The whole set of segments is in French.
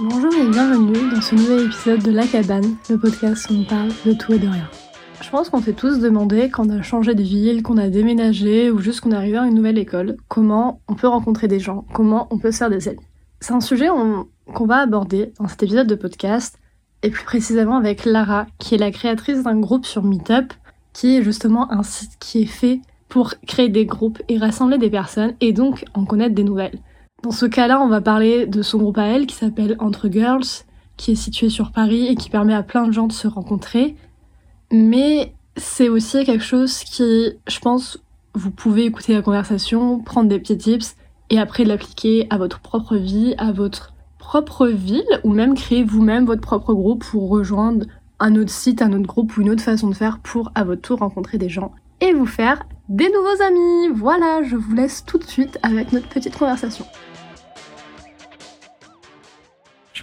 Bonjour et bienvenue dans ce nouvel épisode de La Cabane, le podcast où on parle de tout et de rien. Je pense qu'on s'est tous demandé quand on a changé de ville, qu'on a déménagé ou juste qu'on est arrivé à une nouvelle école, comment on peut rencontrer des gens, comment on peut se faire des amis. C'est un sujet qu'on va aborder dans cet épisode de podcast, et plus précisément avec Lara, qui est la créatrice d'un groupe sur Meetup, qui est justement un site qui est fait pour créer des groupes et rassembler des personnes et donc en connaître des nouvelles. Dans ce cas-là, on va parler de son groupe à elle qui s'appelle Entre Girls, qui est situé sur Paris et qui permet à plein de gens de se rencontrer. Mais c'est aussi quelque chose qui, je pense, vous pouvez écouter la conversation, prendre des petits tips et après l'appliquer à votre propre vie, à votre propre ville ou même créer vous-même votre propre groupe pour rejoindre un autre site, un autre groupe ou une autre façon de faire pour à votre tour rencontrer des gens et vous faire des nouveaux amis. Voilà, je vous laisse tout de suite avec notre petite conversation.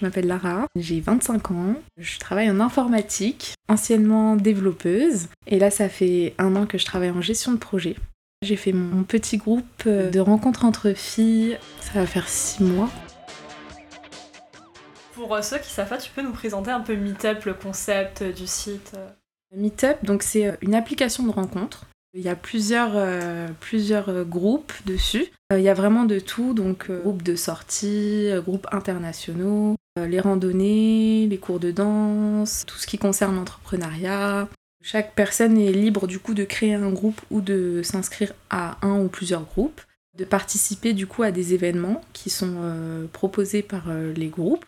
Je m'appelle Lara, j'ai 25 ans, je travaille en informatique, anciennement développeuse, et là ça fait un an que je travaille en gestion de projet. J'ai fait mon petit groupe de rencontres entre filles, ça va faire 6 mois. Pour euh, ceux qui savent pas, tu peux nous présenter un peu Meetup, le concept du site Meetup, donc c'est une application de rencontre il y a plusieurs, euh, plusieurs euh, groupes dessus. Euh, il y a vraiment de tout, donc groupes de sortie, groupes internationaux, les randonnées, les cours de danse, tout ce qui concerne l'entrepreneuriat. Chaque personne est libre du coup de créer un groupe ou de s'inscrire à un ou plusieurs groupes, de participer du coup à des événements qui sont proposés par les groupes.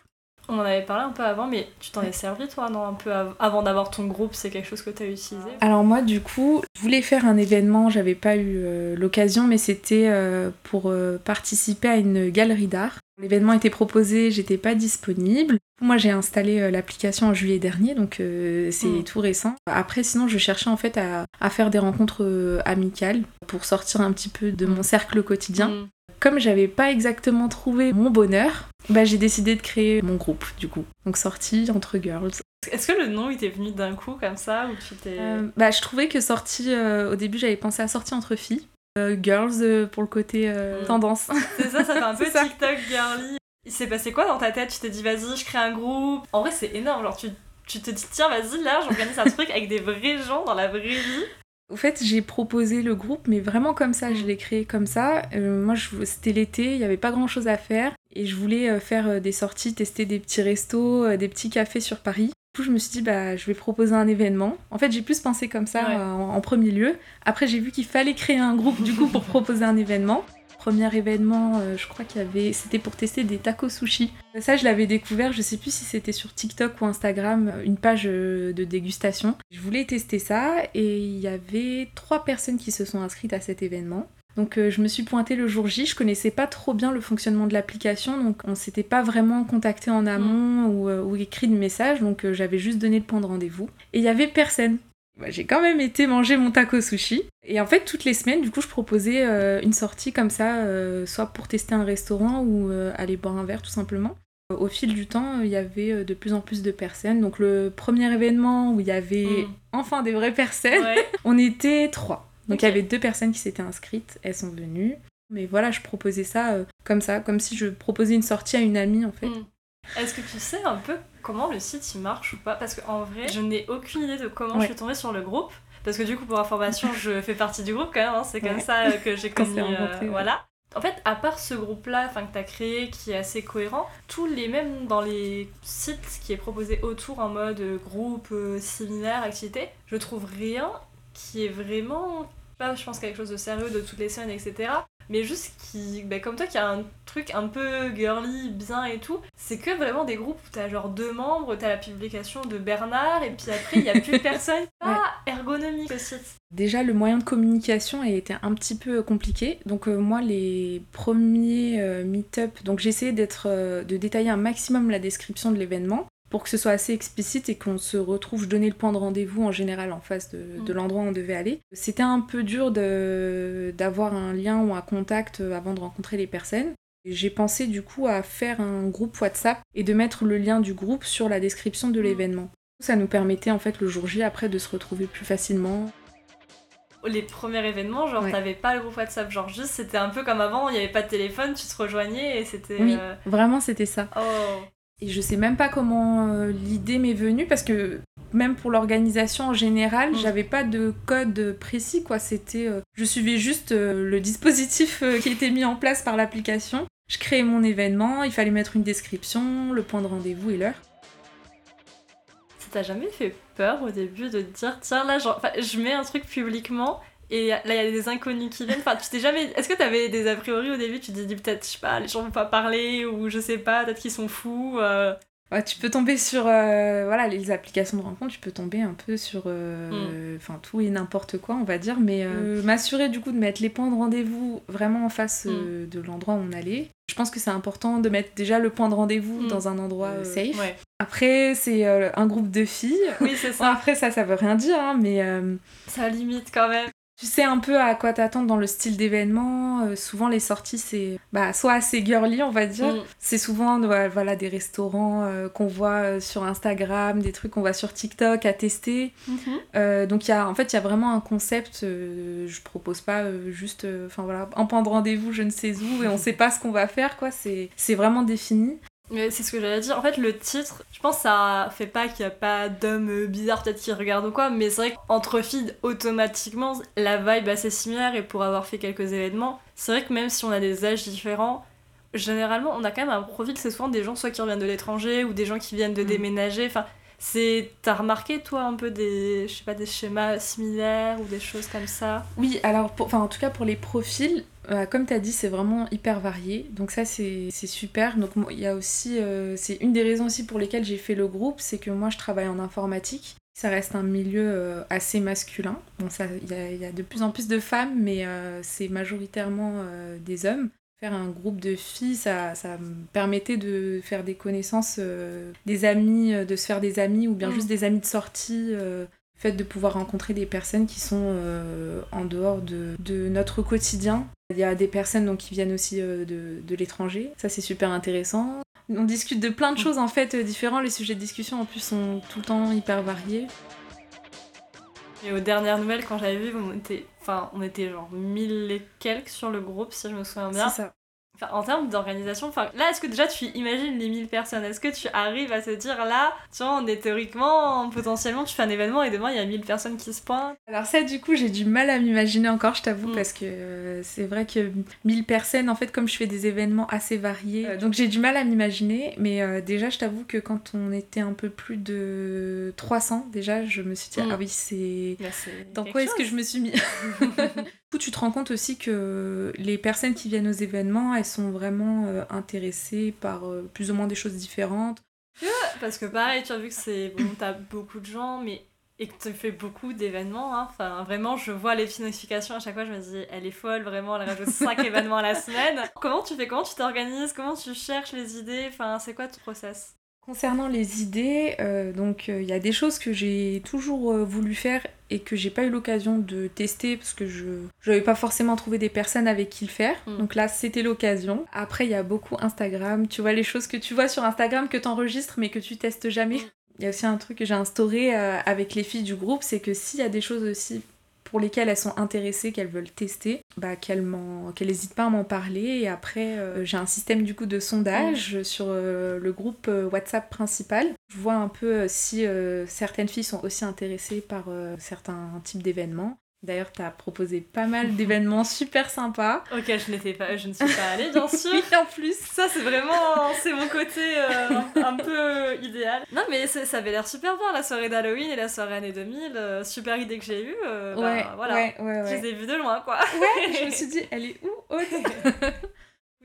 On en avait parlé un peu avant, mais tu t'en es servi toi, non Un peu avant d'avoir ton groupe, c'est quelque chose que tu as utilisé Alors moi, du coup, je voulais faire un événement, j'avais pas eu euh, l'occasion, mais c'était euh, pour euh, participer à une galerie d'art. L'événement était proposé, j'étais pas disponible. Moi, j'ai installé l'application en juillet dernier, donc c'est hmm. tout récent. Après, sinon, je cherchais en fait à, à faire des rencontres amicales pour sortir un petit peu de mon cercle quotidien. Hmm comme j'avais pas exactement trouvé mon bonheur, bah j'ai décidé de créer mon groupe du coup. Donc sortie entre girls. Est-ce que le nom il t'est venu d'un coup comme ça ou tu t'es euh, Bah je trouvais que sortie euh, au début j'avais pensé à sortie entre filles, euh, girls pour le côté mm. tendance. C'est ça, ça fait un peu TikTok girly. Il s'est passé quoi dans ta tête? Tu t'es dit vas-y, je crée un groupe. En vrai, c'est énorme, genre tu tu te dis tiens vas-y là j'organise un truc avec des vrais gens dans la vraie vie au fait, j'ai proposé le groupe, mais vraiment comme ça, je l'ai créé comme ça. Euh, moi, c'était l'été, il n'y avait pas grand chose à faire. Et je voulais euh, faire euh, des sorties, tester des petits restos, des petits cafés sur Paris. Du coup, je me suis dit, bah, je vais proposer un événement. En fait, j'ai plus pensé comme ça en, premier lieu. Après, j'ai vu qu'il fallait créer un groupe, du coup, pour proposer un événement premier événement, euh, je crois qu'il y avait, c'était pour tester des tacos sushi. Ça, je l'avais découvert, je sais plus si c'était sur TikTok ou Instagram, une page euh, de dégustation. Je voulais tester ça et il y avait trois personnes qui se sont inscrites à cet événement. Donc euh, je me suis pointée le jour J, je connaissais pas trop bien le fonctionnement de l'application, donc on s'était pas vraiment contacté en amont ou, ou, écrit de message, donc j'avais juste donné le point de rendez-vous. Et il y avait personne. Bah, j'ai quand même été manger mon taco sushi. Et en fait, toutes les semaines, du coup, je proposais euh, une sortie comme ça, euh, soit pour tester un restaurant ou euh, aller boire un verre tout simplement. Au fil du temps, il y avait de plus en plus de personnes. Donc le premier événement où il y avait mm. enfin des vraies personnes, on était trois. Donc il y avait deux personnes qui s'étaient inscrites, elles sont venues. Mais voilà, je proposais ça comme ça, comme si je proposais une sortie à une amie en fait. Mm. Est-ce que tu sais un peu comment le site il marche ou pas? Parce qu'en vrai, je n'ai aucune idée de comment je suis tombée sur le groupe. Parce que du coup, pour information, je fais partie du groupe quand même, hein. c'est comme ça que j'ai connu. Euh, voilà. En fait, à part ce groupe-là que tu as créé qui est assez cohérent, tous les mêmes dans les sites qui est proposé autour en mode groupe, euh, séminaire, activité, je trouve rien qui est vraiment pas, je pense, quelque chose de sérieux de toutes les semaines, etc mais juste qui, bah, comme toi, qui a un truc un peu girly, bien et tout, c'est que vraiment des groupes où t'as genre deux membres, t'as la publication de Bernard, et puis après il y a plus personne. Pas ergonomique aussi. Déjà, le moyen de communication a été un petit peu compliqué. Donc euh, moi, les premiers euh, meet-up, donc j'ai essayé d'être, euh, de détailler un maximum la description de l'événement pour que ce soit assez explicite et qu'on se retrouve, je donnais le point de rendez-vous en général en face de, mm. l'endroit où on devait aller. C'était un peu dur d'avoir un lien ou un contact avant de rencontrer les personnes. J'ai pensé du coup à faire un groupe WhatsApp et de mettre le lien du groupe sur la description de mm. l'événement. Ça nous permettait en fait le jour J après de se retrouver plus facilement les premiers événements, genre t'avais pas le groupe WhatsApp, genre juste c'était un peu comme avant, il n'y avait pas de téléphone, tu te rejoignais et c'était. Oui, euh, vraiment c'était ça. Oh. Et je sais même pas comment euh, l'idée m'est venue parce que même pour l'organisation en général, mm. j'avais pas de code précis quoi. C'était, euh, je suivais juste euh, le dispositif qui était mis en place par l'application. Je créais mon événement, il fallait mettre une description, le point de rendez-vous et l'heure. Ça t'a jamais fait peur au début de te dire tiens là genre, je mets un truc publiquement et là, il y a des inconnus qui viennent. Enfin, tu t'es jamais. Est-ce que t'avais des a priori au début? Tu te dis peut-être, je sais pas, les gens vont pas parler, ou je sais pas, peut-être qu'ils sont fous. Euh. Ouais, tu peux tomber sur euh, voilà les applications de rencontre, tu peux tomber un peu sur euh, mm. tout et n'importe quoi, on va dire, mais mm. m'assurer du coup de mettre les points de rendez-vous vraiment en face mm. de l'endroit où on allait. Je pense que c'est important de mettre déjà le point de rendez-vous dans un endroit safe. Après, c'est un groupe de filles. Oui, c'est ça. après, ça, ça veut rien dire, hein, mais. Ça limite quand même. Tu sais un peu à quoi t'attendre dans le style d'événement. Euh, souvent, les sorties, c'est bah, soit assez girly, on va dire. Mm. C'est souvent voilà, des restaurants euh, qu'on voit euh, sur Instagram, des trucs qu'on voit sur TikTok à tester. Mm-hmm. donc, y a, en fait, il y a vraiment un concept. je propose pas juste enfin voilà, un point de rendez-vous, je ne sais où, et on sait pas ce qu'on va faire. quoi. C'est vraiment défini. Mais c'est ce que j'allais dire. En fait, le titre, je pense que ça fait pas qu'il y a pas d'hommes bizarres peut-être qui regardent ou quoi, mais c'est vrai qu'entre filles, automatiquement, la vibe assez similaire et pour avoir fait quelques événements, c'est vrai que même si on a des âges différents, généralement, on a quand même un profil, c'est souvent des gens soit qui reviennent de l'étranger ou des gens qui viennent de mm. déménager. Enfin, c'est t'as remarqué toi un peu des je sais pas des schémas similaires ou des choses comme ça? Oui, alors enfin en tout cas pour les profils, euh, comme tu as dit, c'est vraiment hyper varié. Donc ça, c'est super. Donc il y a aussi, euh, c'est une des raisons aussi pour lesquelles j'ai fait le groupe, c'est que moi, je travaille en informatique. Ça reste un milieu euh, assez masculin. Bon, il y, y, a de plus en plus de femmes, mais c'est majoritairement des hommes. Faire un groupe de filles, ça, ça me permettait de faire des connaissances, des amis, de se faire des amis, ou bien mm. juste des amis de sortie fait de pouvoir rencontrer des personnes qui sont euh, en dehors de, de, notre quotidien. Il y a des personnes donc, qui viennent aussi euh, de, de l'étranger, ça c'est super intéressant. On discute de plein de choses en fait différentes, les sujets de discussion en plus sont tout le temps hyper variés. Et aux dernières nouvelles, quand j'avais vu, on était, enfin, on était genre mille et quelques sur le groupe, si je me souviens bien. En termes d'organisation, là, est-ce que déjà tu imagines les 1000 personnes? Est-ce que tu arrives à te dire là, tu vois, on est théoriquement, potentiellement, tu fais un événement et demain il y a 1000 personnes qui se pointent? Alors, ça, du coup, j'ai du mal à m'imaginer encore, je t'avoue, mm. parce que euh, c'est vrai que 1000 personnes, en fait, comme je fais des événements assez variés, euh, donc j'ai du mal à m'imaginer, mais euh, déjà, je t'avoue que quand on était un peu plus de 300, déjà, je me suis dit, mm. ah oui, c'est. Bah, Dans quoi est-ce que je me suis mis? tu te rends compte aussi que les personnes qui viennent aux événements, elles sont vraiment euh, intéressées par euh, plus ou moins des choses différentes. Parce que pareil, tu as vu que c'est bon, t'as beaucoup de gens, mais et que tu fais beaucoup d'événements. Hein. Enfin, vraiment, je vois les notifications à chaque fois, je me dis, elle est folle, vraiment, elle rajoute 5 événements à la semaine. Comment tu fais? Comment tu t'organises? Comment tu cherches les idées? Enfin, c'est quoi ton process? Concernant les idées, euh, donc il y a des choses que j'ai toujours voulu faire et que j'ai pas eu l'occasion de tester parce que je n'avais pas forcément trouvé des personnes avec qui le faire. Mm. Donc là, c'était l'occasion. Après, il y a beaucoup Instagram. Tu vois les choses que tu vois sur Instagram que tu enregistres mais que tu testes jamais. Mm. Il y a aussi un truc que j'ai instauré euh, avec les filles du groupe, c'est que s'il y a des choses aussi pour lesquelles elles sont intéressées, qu'elles veulent tester, bah, qu'elles n'hésitent pas à m'en parler. Et après, euh, j'ai un système du coup de sondage sur euh, le groupe euh, WhatsApp principal. Je vois un peu si certaines filles sont aussi intéressées par certains types d'événements. D'ailleurs, tu as proposé pas mal d'événements super sympas. Ok, je n'étais pas, je ne suis pas allée, bien sûr. en plus. Ça, c'est vraiment, c'est mon côté euh, un peu idéal. Non, mais ça avait l'air super bien, la soirée d'Halloween et la soirée année 2000. Euh, super idée que j'ai eue. Euh, bah, ouais, voilà. ouais, ouais, ouais. Je les ai vues de loin, quoi. Ouais, je me suis dit, elle est où,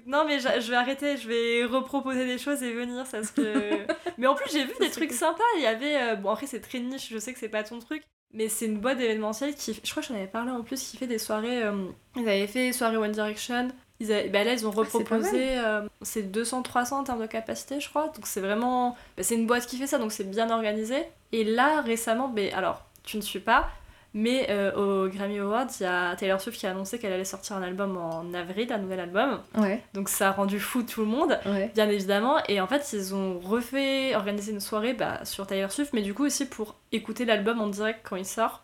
Non, mais je vais arrêter, je vais reproposer des choses et venir, parce que... mais en plus, j'ai vu des trucs sympas. Il y avait... Bon, après, c'est très niche, je sais que c'est pas ton truc. Mais c'est une boîte événementielle qui, je crois que j'en avais parlé en plus, qui fait des soirées. Euh, ils avaient fait soirée One Direction. Ils avaient, bah là, ils ont ah, reproposé. Euh, c'est 200-300 en termes de capacité, je crois. Donc c'est vraiment. Bah, c'est une boîte qui fait ça, donc c'est bien organisé. Et là, récemment, bah, alors, tu ne suis pas, mais euh, au Grammy Awards, il y a Taylor Swift qui a annoncé qu'elle allait sortir un album en avril, un nouvel album. Ouais. Donc ça a rendu fou tout le monde, bien évidemment. Et en fait, ils ont refait, organisé une soirée bah, sur Taylor Swift, mais du coup aussi pour écouter l'album en direct quand il sort.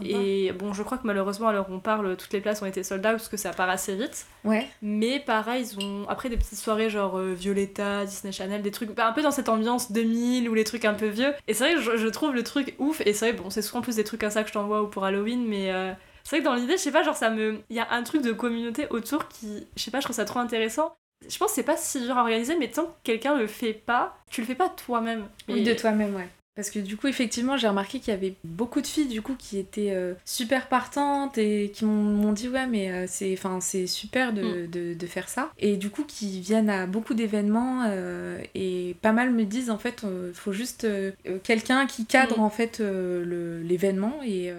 Ah et bon, je crois que malheureusement, à l'heure où on parle, toutes les places ont été sold out parce que ça part assez vite. Ouais. Mais pareil, ils ont après des petites soirées genre euh, Violetta, Disney Channel, des trucs bah, un peu dans cette ambiance 2000 ou les trucs un peu vieux. Et c'est vrai que je, trouve le truc ouf. Et c'est vrai, bon, c'est souvent plus des trucs comme ça que je t'envoie ou pour Halloween, mais. Euh, c'est vrai que dans l'idée, je sais pas, genre ça me. Il y a un truc de communauté autour qui. Je sais pas, je trouve ça trop intéressant. Je pense que c'est pas si dur à organiser, mais tant que quelqu'un le fait pas, tu le fais pas toi-même. Oui, de toi-même, ouais. Parce que du coup, effectivement, j'ai remarqué qu'il y avait beaucoup de filles du coup qui étaient euh, super partantes et qui m'ont dit ouais mais euh, c'est enfin c'est super mm. de, de, faire ça et du coup qui viennent à beaucoup d'événements euh, et pas mal me disent en fait il faut juste quelqu'un qui cadre mm. en fait l'événement et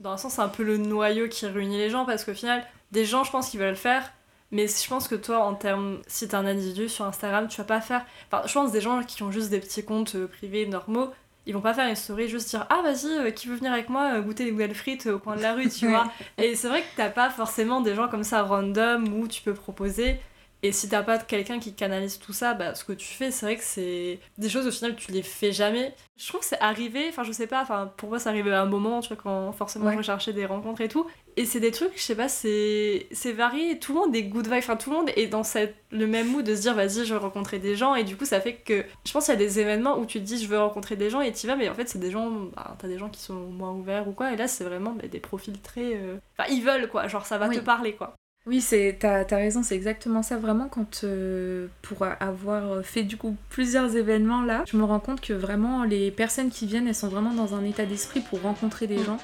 dans un sens c'est un peu le noyau qui réunit les gens parce qu'au final des gens je pense qu'ils veulent le faire mais je pense que toi, en termes, si t'es un individu sur Instagram, tu vas pas faire. Enfin, je pense des gens qui ont juste des petits comptes privés normaux, ils vont pas faire une story juste dire ah vas-y euh, qui veut venir avec moi euh, goûter des nouvelles frites au coin de la rue tu vois. Et c'est vrai que t'as pas forcément des gens comme ça random où tu peux proposer et si t'as pas quelqu'un qui canalise tout ça, bah, ce que tu fais, c'est vrai que c'est des choses au final tu les fais jamais. Je trouve que c'est arrivé, enfin je sais pas, enfin pour moi c'est arrivé à un moment, tu vois, quand forcément je cherchais des rencontres et tout. Et c'est des trucs, je sais pas, c'est varié, tout le monde est good vibe, enfin tout le monde est dans cette, le même mood de se dire vas-y je veux rencontrer des gens et du coup ça fait que je pense qu'il y a des événements où tu te dis je veux rencontrer des gens et tu vas mais en fait c'est des gens, bah, t'as des gens qui sont moins ouverts ou quoi et là c'est vraiment bah, des profils très... Euh, enfin ils veulent quoi, genre ça va te parler quoi. Oui, c'est t'as as raison, c'est exactement ça. Vraiment, quand euh, pour avoir fait du coup plusieurs événements là, je me rends compte que vraiment les personnes qui viennent, elles sont vraiment dans un état d'esprit pour rencontrer des mm. gens.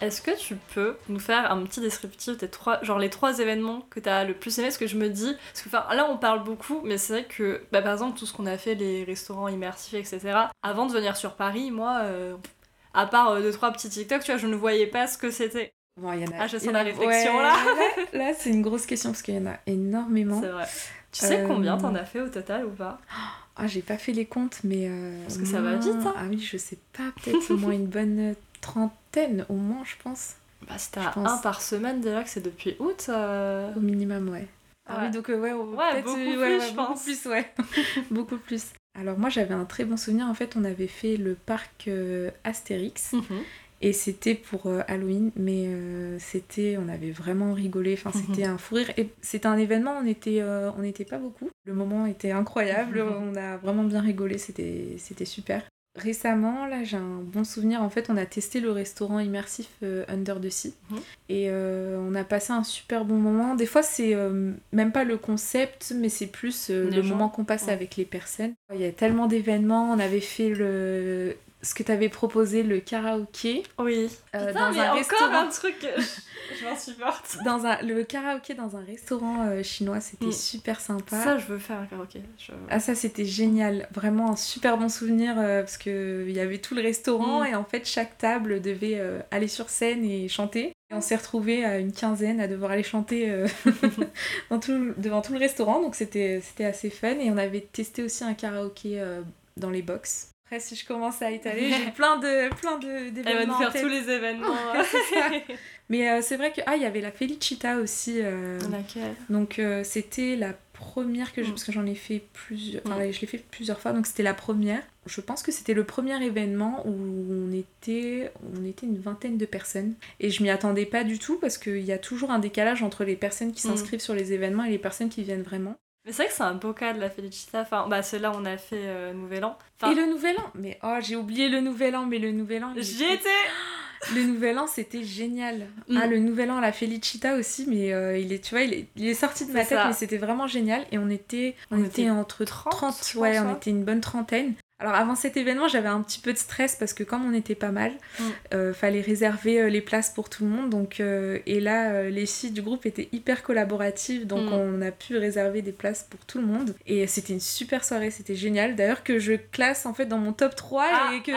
Est-ce que tu peux nous faire un petit descriptif des trois, genre les trois événements que t'as le plus aimé? Ce que je me dis, parce que là on parle beaucoup, mais c'est vrai que bah, par exemple tout ce qu'on a fait, les restaurants immersifs, etc. Avant de venir sur Paris, moi, euh, à part euh, deux trois petits TikTok, tu vois, je ne voyais pas ce que c'était. Bon, y en a, ah, je sens la réflexion là. là, c'est une grosse question parce qu'il y en a énormément. C'est vrai. Tu sais combien t'en as fait au total ou pas? Ah, j'ai pas fait les comptes, mais. Euh, parce que ça va vite, hein Ah oui, je sais pas, peut-être au moins une bonne trentaine, au moins, je pense. Bah, si t'as un par semaine déjà, que c'est depuis août. Euh. Au minimum, ouais. Ah oui, donc euh, ouais, ouais beaucoup plus, je beaucoup plus, ouais. beaucoup plus. Alors moi j'avais un très bon souvenir, en fait on avait fait le parc Astérix mhm. Et c'était pour euh, Halloween, mais euh, c'était, on avait vraiment rigolé. Enfin, mhm. c'était un fou rire. Et c'était un événement, on était, euh, on n'était pas beaucoup. Le moment était incroyable. Mhm. On a vraiment bien rigolé. C'était, c'était super. Récemment, là, j'ai un bon souvenir. En fait, on a testé le restaurant immersif Under the Sea mhm. et on a passé un super bon moment. Des fois, c'est même pas le concept, mais c'est plus le moment qu'on passe avec les personnes. Il y a tellement d'événements. On avait fait le ce que t'avais proposé, le karaoké. Oui. Euh, dans un restaurant. un truc, je m'en supporte. Dans un, le karaoké dans un restaurant euh, chinois, c'était mm. super sympa. Ça, je veux faire un karaoké. Ah, ça, c'était génial. Vraiment un super bon souvenir euh, parce qu'il y avait tout le restaurant mm. et en fait, chaque table devait aller sur scène et chanter. Et on s'est retrouvés à une quinzaine à devoir aller chanter dans tout, devant tout le restaurant, donc c'était assez fun. Et on avait testé aussi un karaoké dans les box. Après, si je commence à étaler, j'ai plein de plein d'événements. Elle va nous faire tous les événements. Mais euh, c'est vrai que ah, il y avait la Felicita aussi. Euh, Laquelle? Donc euh, c'était la première que je, mm. parce que j'en ai fait plusieurs. Enfin, je l'ai fait plusieurs fois, donc c'était la première. Je pense que c'était le premier événement où on était, on était une vingtaine de personnes. Et je m'y attendais pas du tout parce qu'il y a toujours un décalage entre les personnes qui mm. s'inscrivent sur les événements et les personnes qui viennent vraiment. Mais c'est vrai que c'est un beau cas de la Felicita. Enfin, bah, là on a fait euh, Nouvel An. Et le Nouvel An? Mais oh, j'ai oublié le Nouvel An, mais le Nouvel An. J'y étais Le Nouvel An, c'était génial. Mm. Ah, le Nouvel An à la Felicita aussi, mais euh, il est, tu vois, il est, il est sorti de ma tête, mais c'était vraiment génial. Et on était, on, était, entre 30, 30 ouais, on était une bonne trentaine. Alors avant cet événement, j'avais un petit peu de stress parce que comme on était pas mal, mm. euh, fallait réserver euh, les places pour tout le monde. Donc, euh, et là, les filles du groupe étaient hyper collaboratives, donc mm. on a pu réserver des places pour tout le monde. Et c'était une super soirée, c'était génial. D'ailleurs que je classe en fait dans mon top 3 ah, et que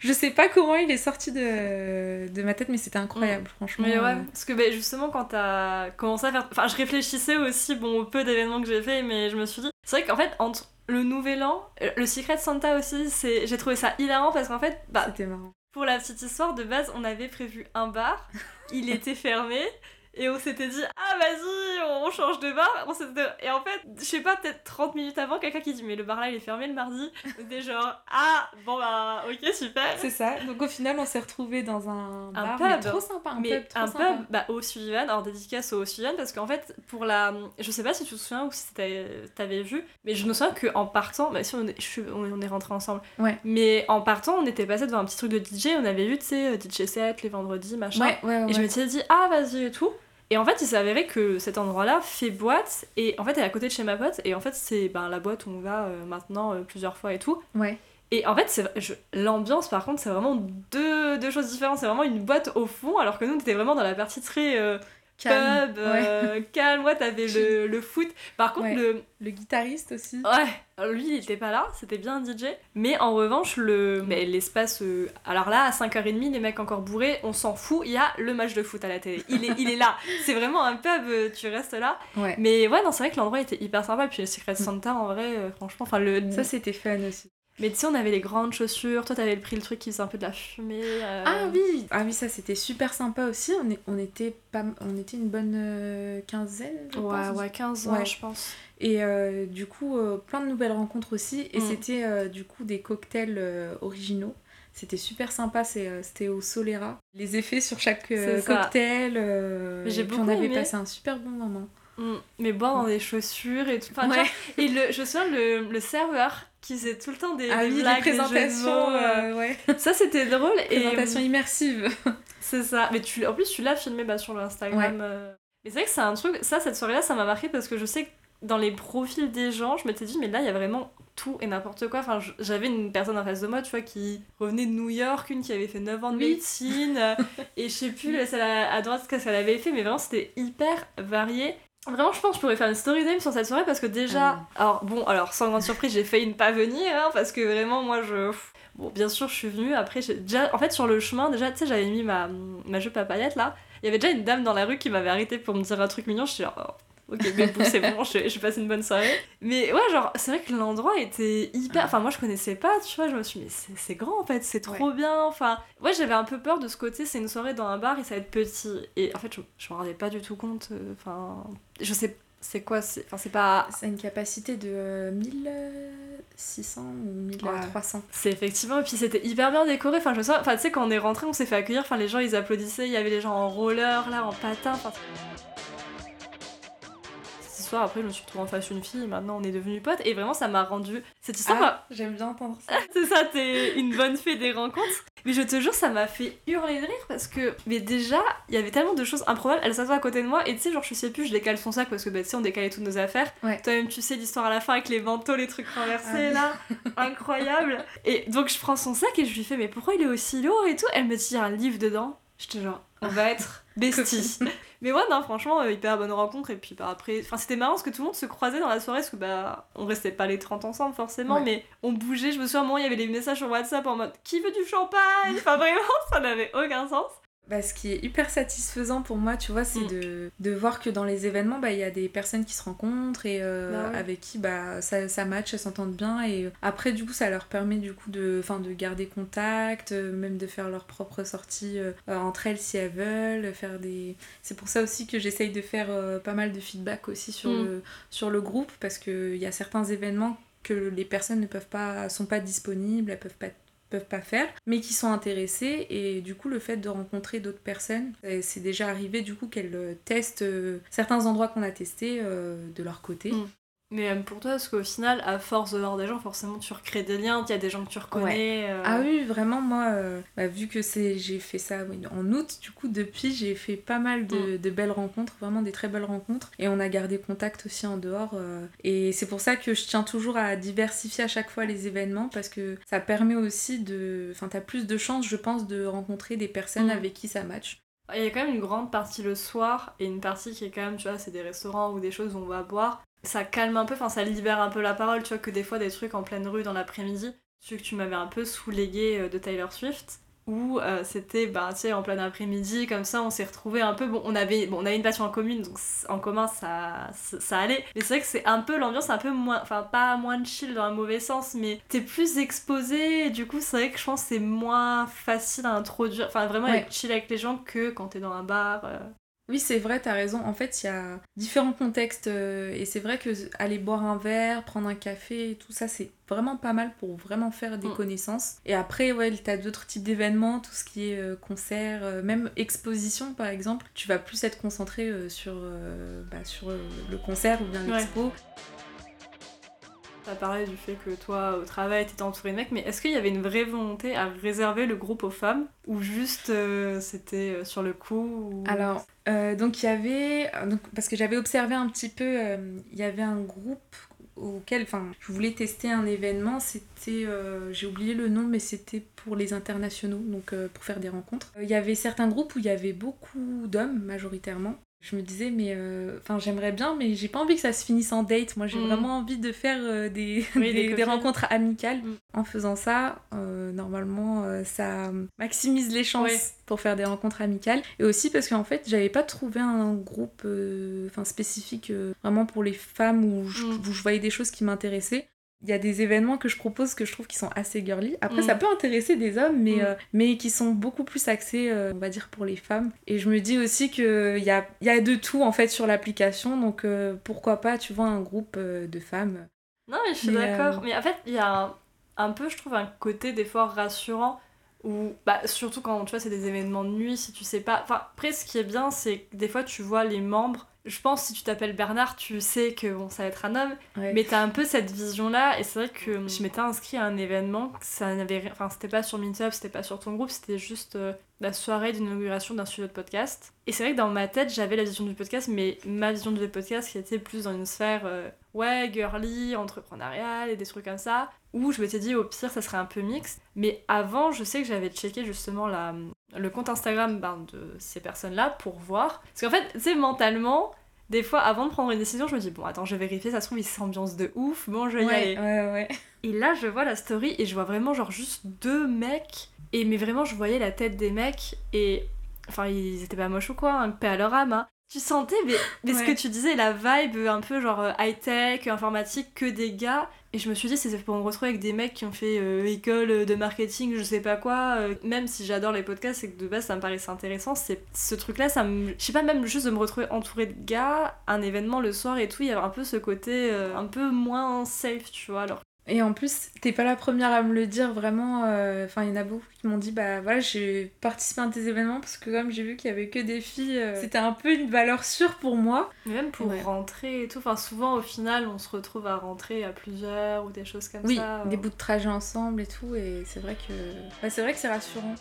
je, sais pas comment il est sorti de, de ma tête, mais c'était incroyable, mm. franchement. Mais ouais, parce que bah, justement quand t'as commencé à faire... Enfin, je réfléchissais aussi, bon, au peu d'événements que j'ai fait, mais je me suis dit... C'est vrai qu'en fait, entre le nouvel an, euh, le Secret Santa aussi, c'est j'ai trouvé ça hilarant parce qu'en fait, bah, marrant. Pour la petite histoire, de base, on avait prévu un bar, il était fermé. Et on s'était dit, ah vas-y, on change de bar. On et en fait, je sais pas, peut-être 30 minutes avant, quelqu'un qui dit, mais le bar là il est fermé le mardi. C'était genre, ah bon bah ok, super. C'est ça. Donc au final, on s'est retrouvés dans un, un bar pub. trop sympa. Un mais pub, trop un pub bah, au Sullivan, alors dédicace au Sullivan, parce qu'en fait, pour la. Je sais pas si tu te souviens ou si t'avais vu, mais je me souviens qu'en partant, bah si on est, on est rentrés ensemble. Ouais. Mais en partant, on était passé devant un petit truc de DJ, on avait vu, tu sais, DJ set les vendredis, machin. Ouais, ouais, et je m'étais dit, ah vas-y et tout. Et en fait, il s'est avéré que cet endroit-là fait boîte, et en fait, elle est à côté de chez ma pote, et en fait, c'est ben, la boîte où on va euh, maintenant euh, plusieurs fois et tout. Ouais. Et en fait, l'ambiance, par contre, c'est vraiment deux, deux, choses différentes. C'est vraiment une boîte au fond, alors que nous, on était vraiment dans la partie très euh, calme. pub, ouais. calme. Moi, t'avais le, le, foot. Par contre, le... Le guitariste aussi. Ouais. Alors, lui, il était pas là, c'était bien un DJ. Mais en revanche, le mais l'espace... Alors là, à 5h30, les mecs encore bourrés, on s'en fout, il y a le match de foot à la télé. Il est, il est là. C'est vraiment un pub, tu restes là. Ouais. Mais ouais, non, c'est vrai que l'endroit était hyper sympa. Puis le Secret Santa, en vrai, franchement, enfin le... Ça, c'était fun aussi. Mais tu sais, on avait les grandes chaussures, toi t'avais pris le truc qui faisait un peu de la fumée. Euh. Ah oui Ah oui, ça c'était super sympa aussi. On, est, on, était, pas, on était une bonne euh, quinzaine, je ouais, Ouais, 15 ans, je pense. Et euh, du coup, plein de nouvelles rencontres aussi. Et mm. c'était du coup des cocktails originaux. C'était super sympa, c'était au Solera. Les effets sur chaque cocktail. J'ai beaucoup on avait passé un super bon moment. Mm. Mais boire dans des chaussures et tout. Enfin, ouais. et le, je me souviens, le, le serveur qui faisait tout le temps des, ah des blagues, présentations. Euh, ouais. Ça, c'était drôle. Présentation et... immersive. c'est ça. Mais tu, en plus, tu l'as filmé bah, sur l'Instagram. Euh. Mais c'est vrai que c'est un truc. Ça, cette soirée-là, ça m'a marqué parce que je sais que dans les profils des gens, je m'étais dit, mais là, il y a vraiment tout et n'importe quoi. Enfin, j'avais une personne en face de moi, tu vois, qui revenait de New York, une qui avait fait 9 ans de médecine, et je sais plus, celle à, droite, ce qu'elle avait fait, mais vraiment, c'était hyper varié. Vraiment, je pense que je pourrais faire une story time sur cette soirée parce que déjà, ah alors bon, alors sans grande surprise, j'ai failli ne pas venir hein, parce que vraiment, moi je. Bon, bien sûr, je suis venue. Après, j'ai déjà, en fait, sur le chemin, déjà, tu sais, j'avais mis ma, ma jupe à paillettes là. Il y avait déjà une dame dans la rue qui m'avait arrêté pour me dire un truc mignon. Je suis genre, oh, Ok, mais c'est bon, je, je passe une bonne soirée. Mais ouais, genre, c'est vrai que l'endroit était hyper. Enfin, moi je connaissais pas, tu vois, je me suis dit, mais c'est grand en fait, c'est trop bien. Enfin, ouais, j'avais un peu peur de ce côté, c'est une soirée dans un bar et ça va être petit. Et en fait, je, je me rendais pas du tout compte. Euh, enfin, je sais c'est quoi Enfin, c'est pas. A une capacité de 1600 euh, ou 1300. C'est effectivement, et puis c'était hyper bien décoré. Enfin, je me enfin, tu sais, quand on est rentré, on s'est fait accueillir. Enfin, les gens ils applaudissaient, il y avait les gens en roller, là, en patin. Enfin, après, je me suis retrouvée en face d'une fille, maintenant on est devenus potes, et vraiment ça m'a rendu. Cette histoire. Ah, j'aime bien entendre ça. c'est ça, t'es une bonne fée des rencontres. Mais je te jure, ça m'a fait hurler de rire parce que, mais déjà, il y avait tellement de choses improbables. Elle s'assoit à côté de moi, et tu sais, genre, je sais plus, je décale son sac parce que, bah, tu sais, on décalait toutes nos affaires. Toi-même, tu sais l'histoire à la fin avec les manteaux, les trucs renversés, ah là. Incroyable. Et donc, je prends son sac et je lui fais, mais pourquoi il est aussi lourd et tout? Elle me dit, il y a un livre dedans. J'étais genre, on va être besties. mais ouais, non, franchement, euh, hyper bonne rencontre. Et puis bah, après, enfin, c'était marrant parce que tout le monde se croisait dans la soirée parce que bah, on restait pas les 30 ensemble forcément, mais on bougeait. Je me souviens, à un moment, il y avait des messages sur WhatsApp en mode qui veut du champagne? Enfin, vraiment, ça n'avait aucun sens. Bah, ce qui est hyper satisfaisant pour moi, tu vois, c'est mm. de, de, voir que dans les événements, bah, il y a des personnes qui se rencontrent et euh, bah avec qui bah, ça, ça match, elles s'entendent bien. Et après, du coup, ça leur permet du coup de, de garder contact, euh, même de faire leurs propres sorties euh, entre elles si elles veulent. Faire des... C'est pour ça aussi que j'essaye de faire pas mal de feedback aussi sur, mm. le, sur le groupe parce qu'il y a certains événements que les personnes ne peuvent pas, sont pas disponibles, elles peuvent pas peuvent pas faire, mais qui sont intéressés et du coup le fait de rencontrer d'autres personnes, euh, c'est déjà arrivé du coup qu'elles euh, testent euh, certains endroits qu'on a testés de leur côté. Mm. Mais même pour toi, parce qu'au final, à force de voir des gens, forcément tu recrées des liens, il y a des gens que tu reconnais. Euh. Ah oui, vraiment, moi, euh, bah, vu que c'est j'ai fait ça en août, du coup, depuis, j'ai fait pas mal de, mm. belles rencontres, vraiment des très belles rencontres. Et on a gardé contact aussi en dehors. Euh. et c'est pour ça que je tiens toujours à diversifier à chaque fois les événements, parce que ça permet aussi de. Enfin, t'as plus de chances, je pense, de rencontrer des personnes mm. avec qui ça match. Il y a quand même une grande partie le soir et une partie qui est quand même, tu vois, c'est des restaurants ou des choses où on va boire ça calme un peu, enfin ça libère un peu la parole, tu vois, que des fois des trucs en pleine rue dans l'après-midi, celui que tu m'avais un peu soulégué euh, de Taylor Swift, où euh, c'était, bah, tu sais, en plein après-midi, comme ça, on s'est retrouvés un peu, bon, on avait, bon, on avait une passion en commune, donc en commun, ça, ça, allait, mais c'est vrai que c'est un peu, l'ambiance un peu moins, enfin, pas moins de chill dans un mauvais sens, mais t'es plus exposé, et du coup, c'est vrai que je pense que c'est moins facile à introduire, enfin, vraiment être chill avec les gens que quand t'es dans un bar. Euh. Oui, c'est vrai, t'as raison. En fait, il y a différents contextes euh, et c'est vrai que aller boire un verre, prendre un café, tout ça, c'est vraiment pas mal pour vraiment faire des mm. connaissances. Et après, ouais, t'as d'autres types d'événements, tout ce qui est euh, concert, euh, même exposition par exemple. Tu vas plus être concentré sur, bah, sur le concert ou bien l'expo. T'as parlé du fait que toi, au travail, t'étais entourée de mecs, mais est-ce qu'il y avait une vraie volonté à réserver le groupe aux femmes ou juste euh, c'était euh, sur le coup Alors, euh, donc il y avait. Donc, parce que j'avais observé un petit peu, il y avait un groupe auquel. Enfin, je voulais tester un événement, c'était. J'ai oublié le nom, mais c'était pour les internationaux, donc pour faire des rencontres. Il y avait certains groupes où il y avait beaucoup d'hommes, majoritairement je me disais mais euh, enfin j'aimerais bien mais j'ai pas envie que ça se finisse en date moi j'ai mm. vraiment envie de faire euh, des, des, rencontres amicales mm. en faisant ça euh, normalement ça maximise les chances pour faire des rencontres amicales et aussi parce qu'en fait j'avais pas trouvé un groupe enfin spécifique vraiment pour les femmes où je, mm. où je voyais des choses qui m'intéressaient il y a des événements que je propose que je trouve qui sont assez girly. Après, ça mm. peut intéresser des hommes, mais, mm. euh, mais qui sont beaucoup plus axés, euh, on va dire, pour les femmes. Et je me dis aussi qu'il y a, y a de tout, en fait, sur l'application. Donc, euh, pourquoi pas, tu vois, un groupe de femmes. Non, mais je suis d'accord. Mais en fait, il y a un, un, peu, je trouve, un côté des fois rassurant. Ou, bah, surtout quand, tu vois, c'est des événements de nuit, si tu sais pas... Enfin, après, ce qui est bien, c'est que des fois, tu vois les membres je pense si tu t'appelles Bernard, tu sais que bon, ça va être un homme, mais mais t'as un peu cette vision-là, et c'est vrai que je m'étais inscrit à un événement, ça n'avait, enfin c'était pas sur Meetup, c'était pas sur ton groupe, c'était juste euh, la soirée d'inauguration d'un studio de podcast. Et c'est vrai que dans ma tête, j'avais la vision du podcast, mais ma vision du podcast qui était plus dans une sphère, euh, ouais, girly, entrepreneuriale et des trucs comme ça, où je m'étais dit au pire ça serait un peu mixte. Mais avant, je sais que j'avais checké justement la, le compte Instagram ben, de ces personnes-là pour voir. Parce qu'en fait, tu sais, mentalement, des fois, avant de prendre une décision, je me dis, bon, attends, je vais vérifier, ça se trouve, ils s'ambiance de ouf, bon, je vais y aller. Ouais, ouais. Et là, je vois la story et je vois vraiment, genre, juste deux mecs. Et mais vraiment, je voyais la tête des mecs et. Enfin, ils étaient pas moches ou quoi, un peu à leur âme, hein. Tu sentais, mais, mais ce que tu disais, la vibe un peu genre euh, high-tech, informatique, que des gars. Et je me suis dit, c'est pour me retrouver avec des mecs qui ont fait euh, école de marketing, je sais pas quoi. Euh, même si j'adore les podcasts et que de base ça me paraissait intéressant, c'est ce truc-là, ça me. Je sais pas, même juste de me retrouver entouré de gars, un événement le soir et tout, il y avait un peu ce côté un peu moins safe, tu vois. Et en plus, t'es pas la première à me le dire vraiment. Euh, enfin, il y en a beaucoup qui m'ont dit bah voilà, j'ai participé à tes événements parce que comme j'ai vu qu'il y avait que des filles, euh, c'était un peu une valeur sûre pour moi. même pour rentrer et tout. Enfin, souvent au final, on se retrouve à rentrer à plusieurs ou des choses comme ça. Oui, des bouts de trajet ensemble et tout. Et c'est vrai que bah, c'est vrai que c'est rassurant.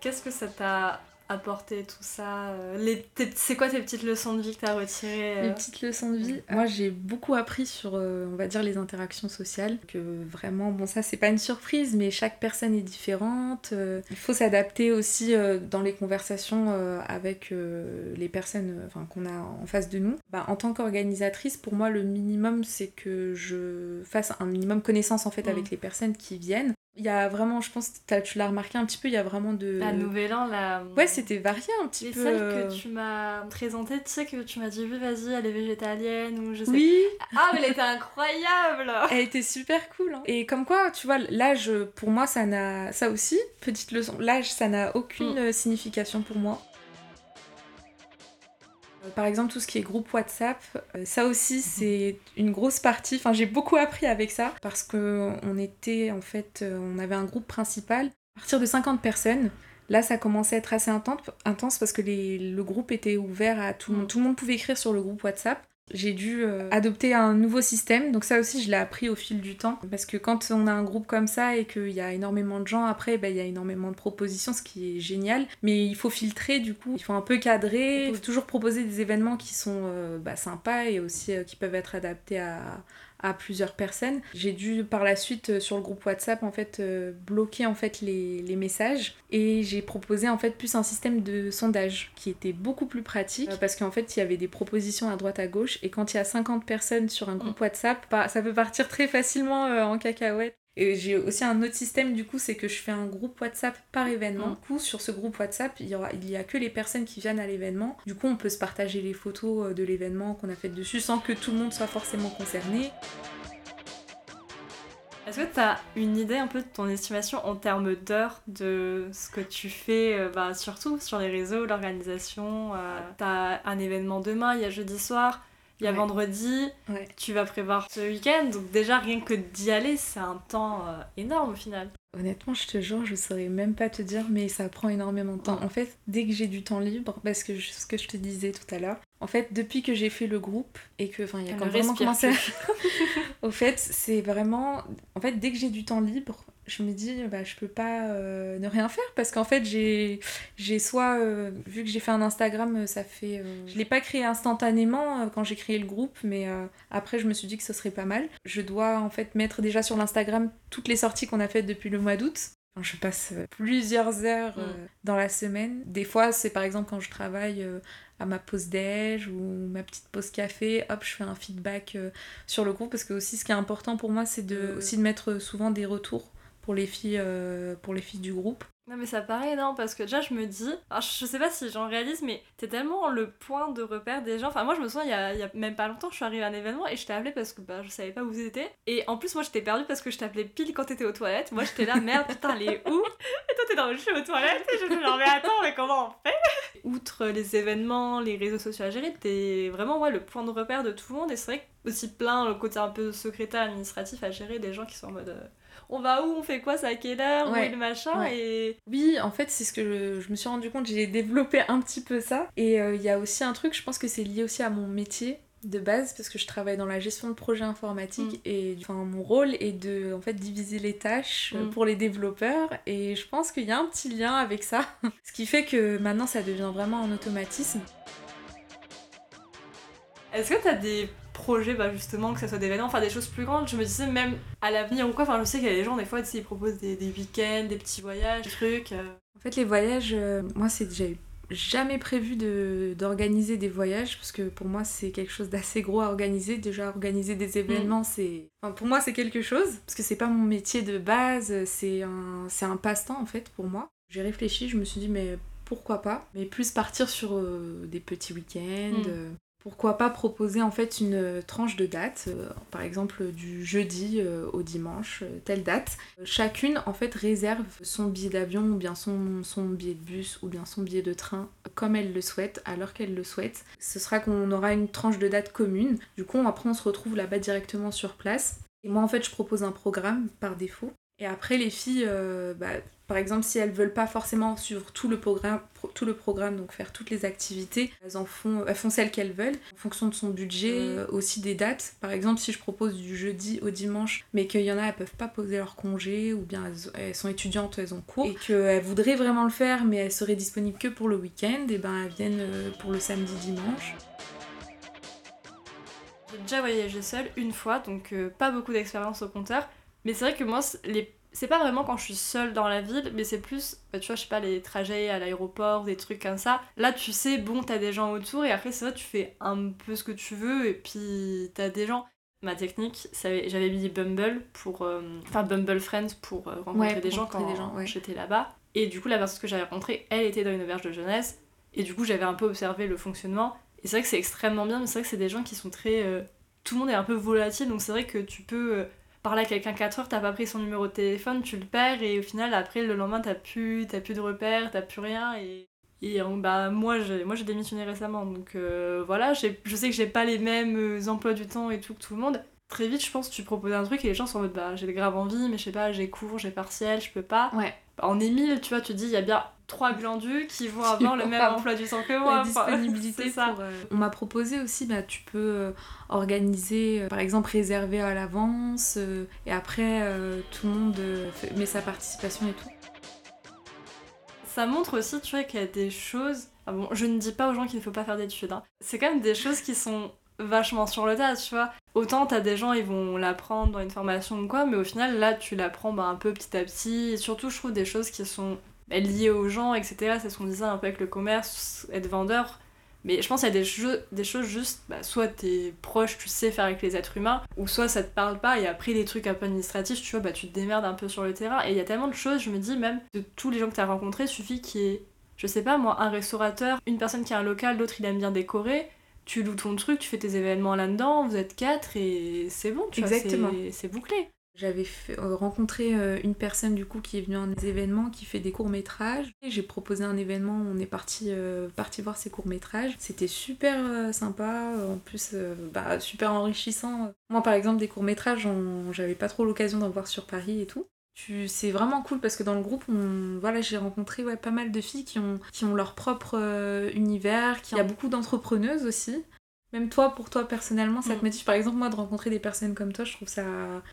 Qu'est-ce que ça t'a apporter tout ça euh, les, C'est quoi tes petites leçons de vie que tu as retirées Les euh petites leçons de vie Moi, j'ai beaucoup appris sur, euh, on va dire, les interactions sociales. Que vraiment, bon, ça, c'est pas une surprise, mais chaque personne est différente. il faut s'adapter aussi dans les conversations avec les personnes qu'on a en face de nous. Bah, en tant qu'organisatrice, pour moi, le minimum, c'est que je fasse un minimum connaissance en fait avec les personnes qui viennent. Il y a vraiment, je pense, tu l'as remarqué un petit peu, il y a vraiment de... À Nouvel An, là... Ouais, c'était varié un petit peu. Et celle que tu m'as présentée, tu sais que tu m'as dit, oui, vas-y, elle est végétalienne, ou je sais... Oui Ah, mais elle était incroyable Elle était super cool. Hein. Et comme quoi, tu vois, l'âge, pour moi, ça n'a... Ça aussi, petite leçon, l'âge, ça n'a aucune mm. signification pour moi. Euh, par exemple, tout ce qui est groupe WhatsApp, euh, ça aussi mhm. c'est une grosse partie. Enfin, j'ai beaucoup appris avec ça parce que on était en fait, euh, on avait un groupe principal à partir de 50 personnes. Là, ça commençait à être assez intense, parce que le groupe était ouvert à tout le monde. Mhm. Tout le monde pouvait écrire sur le groupe WhatsApp. J'ai dû euh, adopter un nouveau système, donc ça aussi je l'ai appris au fil du temps, parce que quand on a un groupe comme ça et qu'il y a énormément de gens, après ben, il y a énormément de propositions, ce qui est génial, mais il faut filtrer du coup, il faut un peu cadrer, il faut toujours proposer des événements qui sont euh, bah, sympas et aussi euh, qui peuvent être adaptés à, à plusieurs personnes. J'ai dû par la suite euh, sur le groupe WhatsApp en fait euh, bloquer en fait les, les messages et j'ai proposé en fait plus un système de sondage qui était beaucoup plus pratique euh, parce qu'en fait il y avait des propositions à droite à gauche et quand il y a 50 personnes sur un groupe mm. WhatsApp, ça peut partir très facilement en cacahuète. Et j'ai aussi un autre système du coup, c'est que je fais un groupe WhatsApp par événement. Mm. Du coup, sur ce groupe WhatsApp, il y, aura, il y a que les personnes qui viennent à l'événement. Du coup, on peut se partager les photos euh, de l'événement qu'on a fait dessus sans que tout le monde soit forcément concerné. Est-ce que tu as une idée un peu de ton estimation en termes d'heures de ce que tu fais, euh, bah, surtout sur les réseaux, l'organisation euh, T'as un événement demain, il y a jeudi soir, il y a vendredi, tu vas prévoir ce week-end, donc déjà rien que d'y aller, c'est un temps euh, énorme au final. Honnêtement, je te jure, je saurais même pas te dire, mais ça prend énormément de temps. En fait, dès que j'ai du temps libre, parce que ce que je te disais tout à l'heure, en fait, depuis que j'ai fait le groupe et que, enfin, il y a quand même vraiment commencé. Au fait, c'est vraiment, en fait, dès que j'ai du temps libre, je me dis bah je peux pas euh, ne rien faire parce qu'en fait j'ai j'ai soit euh, vu que j'ai fait un Instagram euh, ça fait je l'ai pas créé instantanément quand j'ai créé le groupe mais après je me suis dit que ce serait pas mal je dois en fait mettre déjà sur l'Instagram toutes les sorties qu'on a faites depuis le mois d'août je passe plusieurs heures mm. dans la semaine. Des fois, c'est par exemple quand je travaille à ma pause déj ou ma petite pause café, hop, je fais un feedback sur le groupe parce que aussi ce qui est important pour moi, c'est de, mm. aussi de mettre souvent des retours pour les filles, euh, pour les filles du groupe. Non mais ça paraît énorme parce que déjà je me dis, je sais pas si j'en réalise mais t'es tellement le point de repère des gens. Enfin moi je me souviens il y a, il y a même pas longtemps je suis arrivée à un événement et je t'ai appelé parce que bah, je savais pas où t'étais. Et en plus moi j'étais perdue parce que je t'appelais pile quand t'étais aux toilettes. Moi j'étais là merde putain elle est où? Et toi t'es dans le jeu aux toilettes et je me dis mais attends mais comment on fait? Outre les événements, les réseaux sociaux à gérer, t'es vraiment ouais, le point de repère de tout le monde et c'est vrai que aussi plein le côté un peu secrétaire administratif à gérer des gens qui sont en mode... Euh, on va où, on fait quoi, ça à quelle heure, où est le machin et... Oui, en fait, c'est ce que je, me suis rendu compte, j'ai développé un petit peu ça. Et euh, il y a aussi un truc, je pense que c'est lié aussi à mon métier de base parce que je travaille dans la gestion de projets informatiques mm. et enfin mon rôle est de en fait diviser les tâches euh, mm. pour les développeurs et je pense qu'il y a un petit lien avec ça ce qui fait que maintenant ça devient vraiment un automatisme. Est-ce que tu as des projet bah, justement que ça soit des événements, enfin des choses plus grandes. Je me disais même à l'avenir ou quoi, enfin je sais qu'il y a des gens des fois ils proposent des, des week-ends, des petits voyages, des trucs. Euh. En fait les voyages, euh, moi c'est déjà jamais prévu d'organiser des voyages parce que pour moi c'est quelque chose d'assez gros à organiser. Déjà organiser des événements mm. c'est... Enfin, pour moi c'est quelque chose parce que c'est pas mon métier de base, c'est un, un passe-temps en fait pour moi. J'ai réfléchi, je me suis dit mais pourquoi pas? Mais plus partir sur euh, des petits week-ends, mm pourquoi pas proposer en fait une euh, tranche de date, euh, par exemple du jeudi euh, au dimanche, telle date. Chacune en fait réserve son billet d'avion ou bien son, billet de bus ou bien son billet de train comme elle le souhaite, l'heure qu'elle le souhaite. Ce sera qu'on aura une tranche de date commune. Du coup après on se retrouve là-bas directement sur place. Et moi en fait je propose un programme par défaut. Et après les filles, bah, par exemple, si elles veulent pas forcément suivre tout le programme, tout le programme donc faire toutes les activités, elles en font, elles font celles qu'elles veulent en fonction de son budget, mm. euh, aussi des dates. Par exemple, si je propose du jeudi au dimanche, mais qu'il y en a, elles peuvent pas poser leur congé ou bien elles, sont étudiantes, elles ont cours et qu'elles voudraient vraiment le faire, mais elles seraient disponibles que pour le week-end, et ben elles viennent euh, pour le samedi dimanche. J'ai déjà voyagé seule une fois, donc euh, pas beaucoup d'expérience au compteur. Mais c'est vrai que moi, les c'est pas vraiment quand je suis seule dans la ville, mais c'est plus, bah, tu vois, je sais pas, les trajets à l'aéroport, des trucs comme ça. Là, tu sais, bon, t'as des gens autour, et après, c'est vrai, tu fais un peu ce que tu veux, et puis t'as des gens. Ma technique, j'avais mis Bumble pour. Euh, enfin, Bumble Friends pour euh, rencontrer des gens quand j'étais là-bas. Et du coup, la personne que j'avais rencontrée, elle était dans une auberge de jeunesse, et du coup, j'avais un peu observé le fonctionnement. Et c'est vrai que c'est extrêmement bien, mais c'est vrai que c'est des gens qui sont très. Euh, tout le monde est un peu volatile, donc c'est vrai que tu peux parler à quelqu'un 4 heures, t'as pas pris son numéro de téléphone, tu le perds et au final après le lendemain t'as plus, plus de repères, t'as plus rien et, et bah moi j'ai moi j'ai démissionné récemment donc euh, voilà, je sais que j'ai pas les mêmes euh, emplois du temps et tout que tout le monde. Très vite je pense tu proposes un truc et les gens sont en mode bah j'ai grave envie mais je sais pas j'ai cours, j'ai partiel, je peux pas. Ouais. En Émile tu vois tu dis il y a bien trois glandus qui vont avoir le même emploi du temps que moi. La disponibilité ça. Euh, on m'a proposé aussi, bah, tu peux euh, organiser, euh, par exemple, réserver à l'avance, et après, tout le monde met sa participation et tout. Ça montre aussi, tu vois, qu'il y a des choses... Ah bon, je ne dis pas aux gens qu'il ne faut pas faire d'études. Hein. C'est quand même des choses qui sont vachement sur le tas, tu vois. Autant t'as des gens, ils vont l'apprendre dans une formation ou quoi, mais au final, là, tu l'apprends bah, un peu petit à petit. Et surtout, je trouve des choses qui sont liée aux gens, etc. C'est ce qu'on disait un peu avec le commerce, être vendeur. Mais je pense qu'il y a des, des choses juste, bah, soit t'es proche, tu sais faire avec les êtres humains, ou soit ça te parle pas, et après des trucs un peu administratifs, tu vois, bah tu te démerdes un peu sur le terrain. Et il y a tellement de choses, je me dis même, de tous les gens que t'as rencontrés, suffit qu'il y ait, je sais pas moi, un restaurateur, une personne qui a un local, l'autre il aime bien décorer, tu loues ton truc, tu fais tes événements là-dedans, vous êtes quatre, et c'est bon, tu Exactement. c'est bouclé. J'avais euh, rencontré euh, une personne du coup qui est venue à des événements, qui fait des courts métrages. J'ai proposé un événement, on est parti, euh, parti voir ses courts métrages. C'était super sympa, en plus bah, super enrichissant. Moi par exemple des courts métrages, j'avais pas trop l'occasion d'en voir sur Paris et tout. C'est vraiment cool parce que dans le groupe, on, voilà, j'ai rencontré ouais, pas mal de filles qui ont, qui ont leur propre univers. Qui... Il y a beaucoup d'entrepreneuses aussi. Même toi, pour toi personnellement, ça te mm. motive par exemple moi de rencontrer des personnes comme toi, je trouve ça,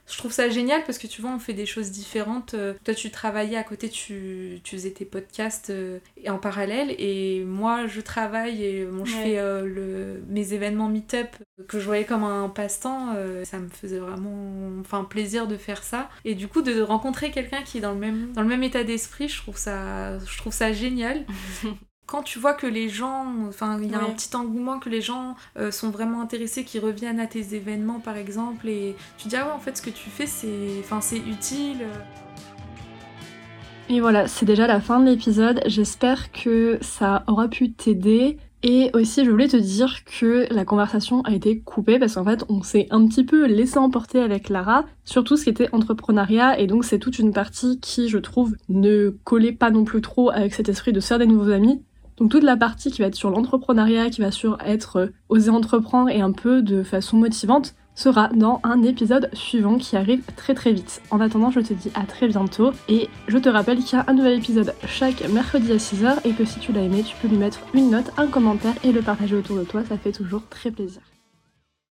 je trouve ça génial parce que tu vois, on fait des choses différentes. Euh, toi, tu travaillais à côté, tu, tu faisais tes podcasts euh, en parallèle et moi, je travaille et bon, je fais euh, le, mes événements meet-up que je voyais comme un passe-temps. ça me faisait vraiment, enfin, plaisir de faire ça et du coup de rencontrer quelqu'un qui est dans le même, dans le même état d'esprit, je trouve ça, je trouve ça génial. quand tu vois que les gens, enfin, il y a un petit engouement, que les gens euh, sont vraiment intéressés, qui reviennent à tes événements par exemple, et tu dis, ah ouais, en fait, ce que tu fais, c'est, enfin, c'est utile. Et voilà, c'est déjà la fin de l'épisode. J'espère que ça aura pu t'aider. Et aussi, je voulais te dire que la conversation a été coupée parce qu'en fait, on s'est un petit peu laissé emporter avec Lara, surtout ce qui était entrepreneuriat, et donc c'est toute une partie qui, je trouve, ne collait pas non plus trop avec cet esprit de faire des nouveaux amis. Donc toute la partie qui va être sur l'entrepreneuriat, qui va sur être euh, oser entreprendre et un peu de façon motivante, sera dans un épisode suivant qui arrive très très vite. En attendant, je te dis à très bientôt et je te rappelle qu'il y a un nouvel épisode chaque mercredi à 6h et que si tu l'as aimé, tu peux lui mettre une note, un commentaire et le partager autour de toi, ça fait toujours très plaisir.